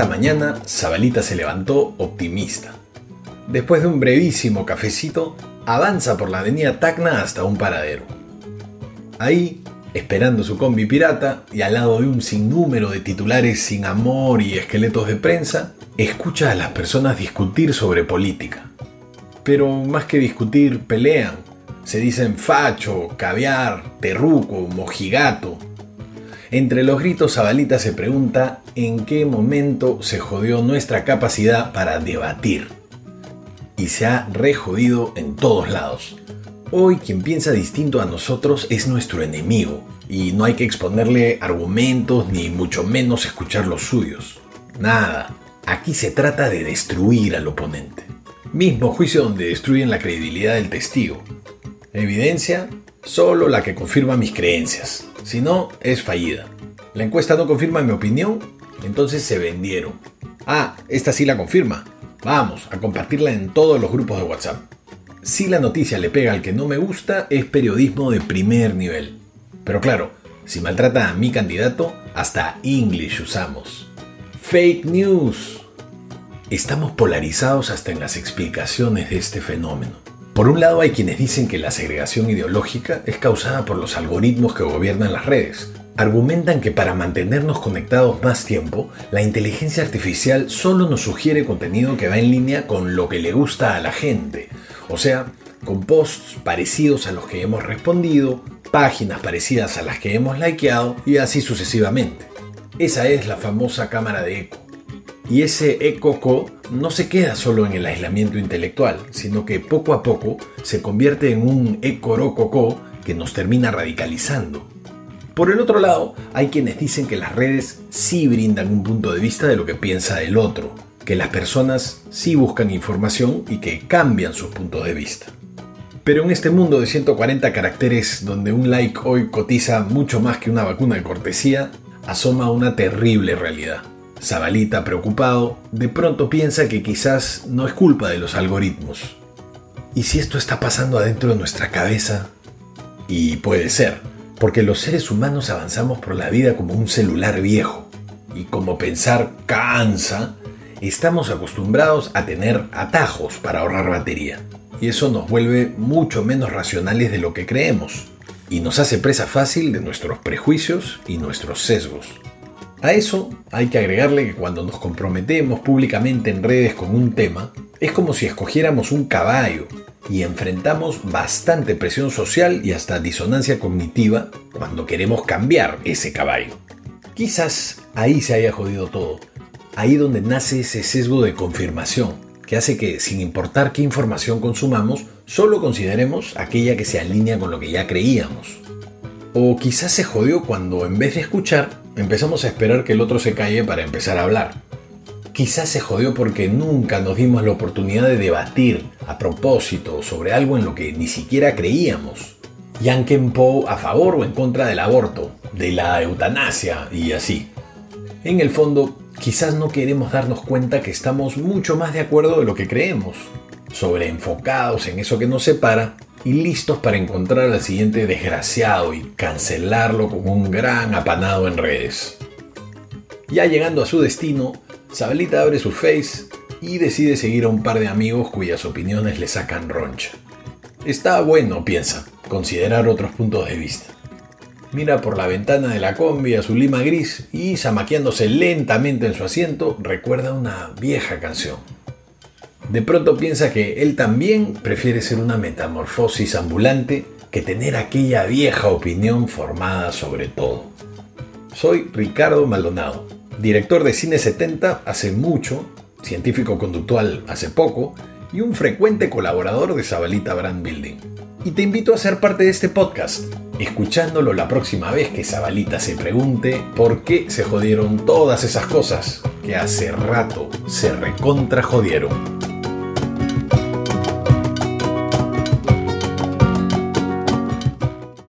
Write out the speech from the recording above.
Esta mañana, Zabalita se levantó optimista. Después de un brevísimo cafecito, avanza por la avenida Tacna hasta un paradero. Ahí, esperando su combi pirata y al lado de un sinnúmero de titulares sin amor y esqueletos de prensa, escucha a las personas discutir sobre política. Pero más que discutir, pelean. Se dicen facho, caviar, terruco, mojigato. Entre los gritos, Zabalita se pregunta en qué momento se jodió nuestra capacidad para debatir. Y se ha rejodido en todos lados. Hoy quien piensa distinto a nosotros es nuestro enemigo, y no hay que exponerle argumentos ni mucho menos escuchar los suyos. Nada, aquí se trata de destruir al oponente. Mismo juicio donde destruyen la credibilidad del testigo. Evidencia, solo la que confirma mis creencias. Si no, es fallida. La encuesta no confirma mi opinión, entonces se vendieron. Ah, esta sí la confirma. Vamos a compartirla en todos los grupos de WhatsApp. Si la noticia le pega al que no me gusta, es periodismo de primer nivel. Pero claro, si maltrata a mi candidato, hasta English usamos. Fake news. Estamos polarizados hasta en las explicaciones de este fenómeno. Por un lado hay quienes dicen que la segregación ideológica es causada por los algoritmos que gobiernan las redes. Argumentan que para mantenernos conectados más tiempo, la inteligencia artificial solo nos sugiere contenido que va en línea con lo que le gusta a la gente. O sea, con posts parecidos a los que hemos respondido, páginas parecidas a las que hemos likeado y así sucesivamente. Esa es la famosa cámara de eco. Y ese ecoco no se queda solo en el aislamiento intelectual, sino que poco a poco se convierte en un ecorococo que nos termina radicalizando. Por el otro lado, hay quienes dicen que las redes sí brindan un punto de vista de lo que piensa el otro, que las personas sí buscan información y que cambian sus puntos de vista. Pero en este mundo de 140 caracteres donde un like hoy cotiza mucho más que una vacuna de cortesía, asoma una terrible realidad. Zabalita, preocupado, de pronto piensa que quizás no es culpa de los algoritmos. ¿Y si esto está pasando adentro de nuestra cabeza? Y puede ser, porque los seres humanos avanzamos por la vida como un celular viejo. Y como pensar cansa, estamos acostumbrados a tener atajos para ahorrar batería. Y eso nos vuelve mucho menos racionales de lo que creemos. Y nos hace presa fácil de nuestros prejuicios y nuestros sesgos. A eso hay que agregarle que cuando nos comprometemos públicamente en redes con un tema, es como si escogiéramos un caballo y enfrentamos bastante presión social y hasta disonancia cognitiva cuando queremos cambiar ese caballo. Quizás ahí se haya jodido todo, ahí donde nace ese sesgo de confirmación, que hace que sin importar qué información consumamos, solo consideremos aquella que se alinea con lo que ya creíamos. O quizás se jodió cuando en vez de escuchar, empezamos a esperar que el otro se calle para empezar a hablar. Quizás se jodió porque nunca nos dimos la oportunidad de debatir a propósito sobre algo en lo que ni siquiera creíamos. Yanken Po a favor o en contra del aborto, de la eutanasia y así. En el fondo, quizás no queremos darnos cuenta que estamos mucho más de acuerdo de lo que creemos, sobreenfocados en eso que nos separa y listos para encontrar al siguiente desgraciado y cancelarlo con un gran apanado en redes. Ya llegando a su destino, Sabalita abre su face y decide seguir a un par de amigos cuyas opiniones le sacan roncha. Está bueno, piensa, considerar otros puntos de vista. Mira por la ventana de la combi a su lima gris y, zamaqueándose lentamente en su asiento, recuerda una vieja canción. De pronto piensa que él también prefiere ser una metamorfosis ambulante que tener aquella vieja opinión formada sobre todo. Soy Ricardo Maldonado, director de Cine 70 hace mucho, científico conductual hace poco y un frecuente colaborador de Zabalita Brand Building. Y te invito a ser parte de este podcast, escuchándolo la próxima vez que Zabalita se pregunte por qué se jodieron todas esas cosas que hace rato se recontra jodieron.